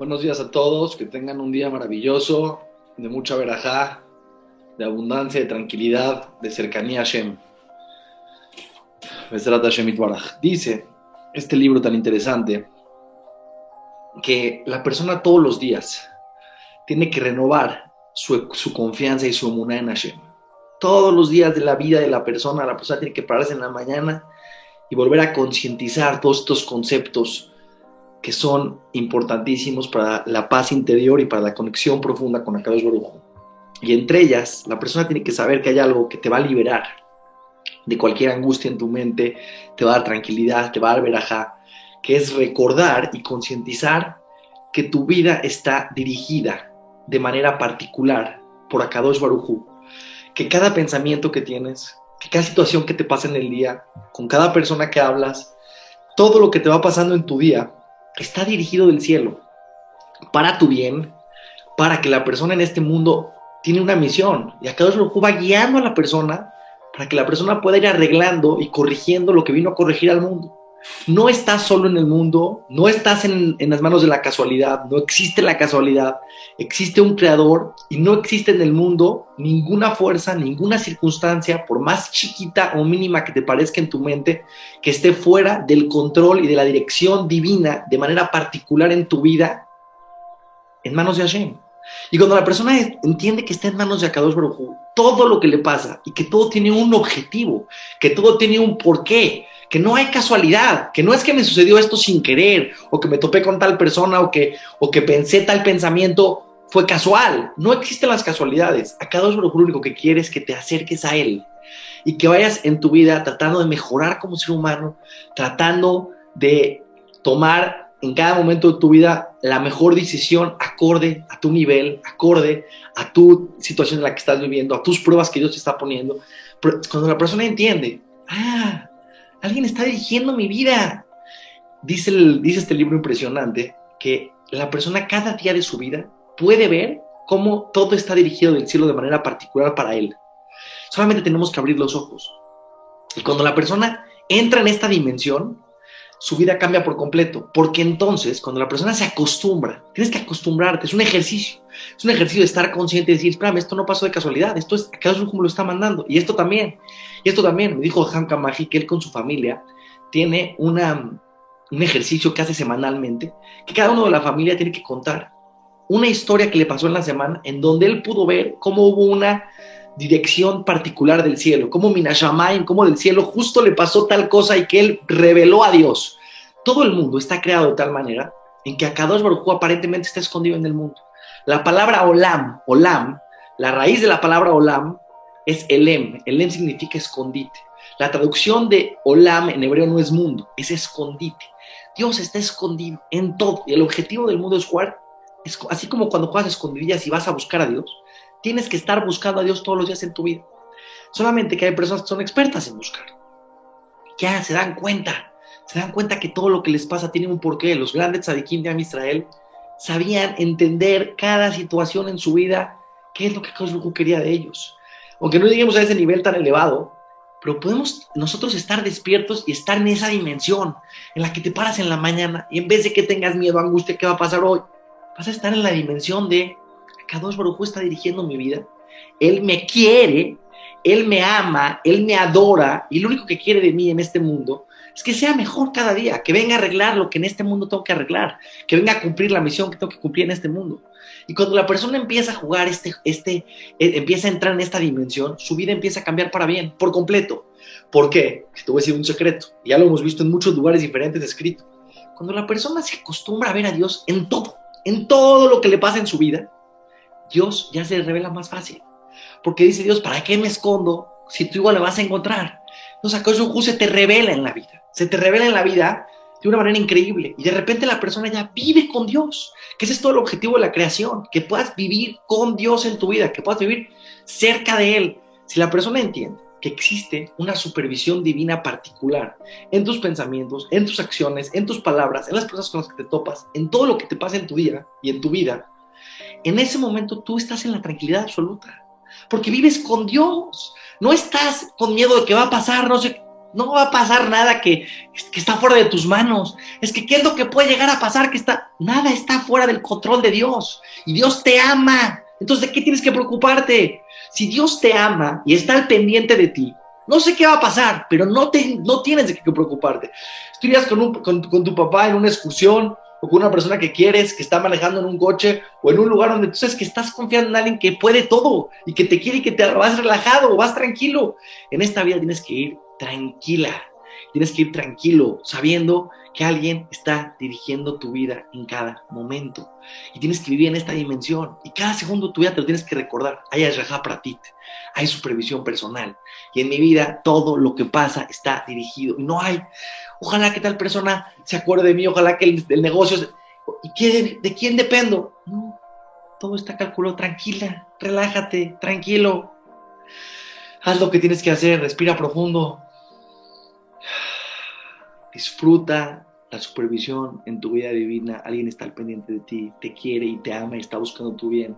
Buenos días a todos, que tengan un día maravilloso, de mucha verajá, de abundancia, de tranquilidad, de cercanía a Hashem. Dice este libro tan interesante que la persona todos los días tiene que renovar su, confianza y su emuná en Hashem. Todos los días de la vida de la persona, la persona tiene que pararse en la mañana y volver a concientizar todos estos conceptos que son importantísimos para la paz interior y para la conexión profunda con Akadosh Baruj Y entre ellas, la persona tiene que saber que hay algo que te va a liberar de cualquier angustia en tu mente, te va a dar tranquilidad, te va a dar verajá, que es recordar y concientizar que tu vida está dirigida de manera particular por Akadosh Baruj que cada pensamiento que tienes, que cada situación que te pasa en el día, con cada persona que hablas, todo lo que te va pasando en tu día, está dirigido del cielo para tu bien, para que la persona en este mundo tiene una misión y acá Dios va guiando a la persona para que la persona pueda ir arreglando y corrigiendo lo que vino a corregir al mundo. No estás solo en el mundo, no estás en, en, las manos de la casualidad, no existe la casualidad, existe un creador y no existe en el mundo ninguna fuerza, ninguna circunstancia, por más chiquita o mínima que te parezca en tu mente, que esté fuera del control y de la dirección divina de manera particular en tu vida, en manos de Hashem. Y cuando la persona entiende que está en manos de Akadosh Baruj todo lo que le pasa y que todo tiene un objetivo, que todo tiene un porqué, que no hay casualidad, que no es que me sucedió esto sin querer, o que me topé con tal persona, o que, o que pensé tal pensamiento, fue casual. No existen las casualidades. Akadosh Baruj lo único que quiere es que te acerques a Él y que vayas en tu vida tratando de mejorar como ser humano, tratando de tomar en cada momento de tu vida la mejor decisión acorde a tu nivel, acorde a tu situación en la que estás viviendo, a tus pruebas que Dios te está poniendo. cuando la persona entiende, ah, alguien está dirigiendo mi vida, dice, este libro impresionante que la persona cada día de su vida puede ver cómo todo está dirigido del cielo de manera particular para él. Solamente tenemos que abrir los ojos. Y cuando la persona entra en esta dimensión, su vida cambia por completo. Porque entonces, cuando la persona se acostumbra, tienes que acostumbrarte, es un ejercicio. Es un ejercicio de estar consciente y decir, espérame, esto no pasó de casualidad, esto es, acaso como lo está mandando. Y esto también, y esto también, me dijo Hanka Kamaji que él con su familia tiene una, un ejercicio que hace semanalmente, que cada uno de la familia tiene que contar una historia que le pasó en la semana, en donde él pudo ver cómo hubo una dirección particular del cielo, como Minashamayim, como del cielo justo le pasó tal cosa y que él reveló a Dios. Todo el mundo está creado de tal manera en que Akadosh Baruj aparentemente está escondido en el mundo. La palabra olam, olam, la raíz de la palabra olam es elem. Elem significa escondite. La traducción de olam en hebreo no es mundo, es escondite. Dios está escondido en todo. El objetivo del mundo es jugar, es, así como cuando juegas escondidillas y vas a buscar a Dios, Tienes que estar buscando a Dios todos los días en tu vida. Solamente que hay personas que son expertas en buscar. Ya se dan cuenta, se dan cuenta que todo lo que les pasa tiene un porqué. Los grandes tzadikim de Israel sabían entender cada situación en su vida, qué es lo que Dios quería de ellos. Aunque no lleguemos a ese nivel tan elevado, pero podemos nosotros estar despiertos y estar en esa dimensión en la que te paras en la mañana y en vez de que tengas miedo, angustia, ¿qué va a pasar hoy? Vas a estar en la dimensión de Kadosh Baruj está dirigiendo mi vida, Él me quiere, Él me ama, Él me adora, y lo único que quiere de mí en este mundo es que sea mejor cada día, que venga a arreglar lo que en este mundo tengo que arreglar, que venga a cumplir la misión que tengo que cumplir en este mundo. Y cuando la persona empieza a jugar, este, este, eh, empieza a entrar en esta dimensión, su vida empieza a cambiar para bien, por completo. ¿Por qué? Te voy a decir un secreto, ya lo hemos visto en muchos lugares diferentes escrito. Cuando la persona se acostumbra a ver a Dios en todo, en todo lo que le pasa en su vida, Dios ya se revela más fácil. Porque dice Dios, ¿para qué me escondo si tú igual le vas a encontrar? Entonces, acaso se te revela en la vida. Se te revela en la vida de una manera increíble. Y de repente la persona ya vive con Dios. Que ese es todo el objetivo de la creación. Que puedas vivir con Dios en tu vida. Que puedas vivir cerca de Él. Si la persona entiende que existe una supervisión divina particular en tus pensamientos, en tus acciones, en tus palabras, en las personas con las que te topas, en todo lo que te pasa en tu día y en tu vida, en ese momento tú estás en la tranquilidad absoluta, porque vives con Dios, no estás con miedo de que va a pasar, no sé, No va a pasar nada que, está fuera de tus manos. Es que, ¿qué es lo que puede llegar a pasar? Que está, nada está fuera del control de Dios. Y Dios te ama. Entonces, ¿de qué tienes que preocuparte? Si Dios te ama y está al pendiente de ti, no sé qué va a pasar, pero no, te, no tienes de qué preocuparte. Estudias con, con, con tu papá en una excursión o con una persona que quieres, que está manejando en un coche o en un lugar donde tú sabes que estás confiando en alguien que puede todo y que te quiere y que te vas relajado, vas tranquilo. En esta vida tienes que ir tranquila, tienes que ir tranquilo, sabiendo que alguien está dirigiendo tu vida en cada momento. Y tienes que vivir en esta dimensión. Y cada segundo de tu vida te lo tienes que recordar. Hay Ashraha Pratit, hay supervisión personal. Y en mi vida todo lo que pasa está dirigido. Y no hay, ojalá que tal persona se acuerde de mí, ojalá que el, negocio... ¿Y qué, de, quién dependo? No, todo está calculado. Tranquila, relájate, tranquilo. Haz lo que tienes que hacer, respira profundo, Disfruta la supervisión en tu vida divina. Alguien está al pendiente de ti, te quiere y te ama y está buscando tu bien.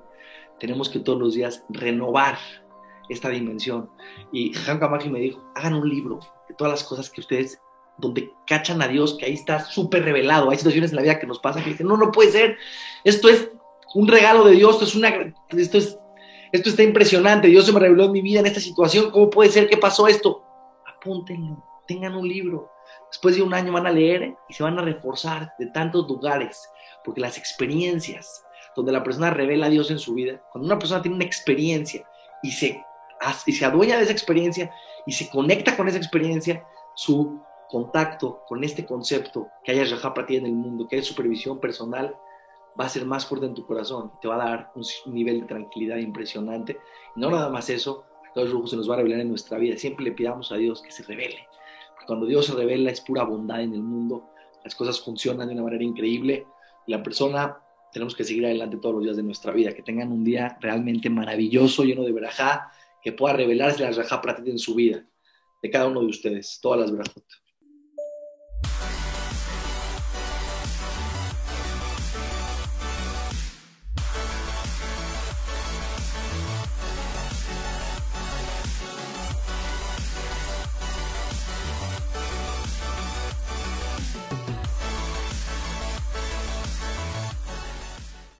Tenemos que todos los días renovar esta dimensión. Y Jan Kamagi me dijo, hagan un libro de todas las cosas que ustedes, donde cachan a Dios, que ahí está súper revelado. Hay situaciones en la vida que nos pasan que dicen, no, no puede ser. Esto es un regalo de Dios, esto es una, esto es, esto está impresionante. Dios se me reveló en mi vida en esta situación. ¿Cómo puede ser que pasó esto? Apúntenlo, tengan un libro después de un año van a leer y se van a reforzar de tantos lugares, porque las experiencias donde la persona revela a Dios en su vida, cuando una persona tiene una experiencia y se, y se adueña de esa experiencia y se conecta con esa experiencia, su contacto con este concepto que haya Rajá para ti en el mundo, que es supervisión personal, va a ser más fuerte en tu corazón, te va a dar un nivel de tranquilidad impresionante. No nada más eso, todo el se nos va a revelar en nuestra vida. Siempre le pidamos a Dios que se revele, cuando Dios se revela es pura bondad en el mundo, las cosas funcionan de una manera increíble la persona tenemos que seguir adelante todos los días de nuestra vida, que tengan un día realmente maravilloso, lleno de verajá, que pueda revelarse la verajá ti en su vida, de cada uno de ustedes, todas las verajot.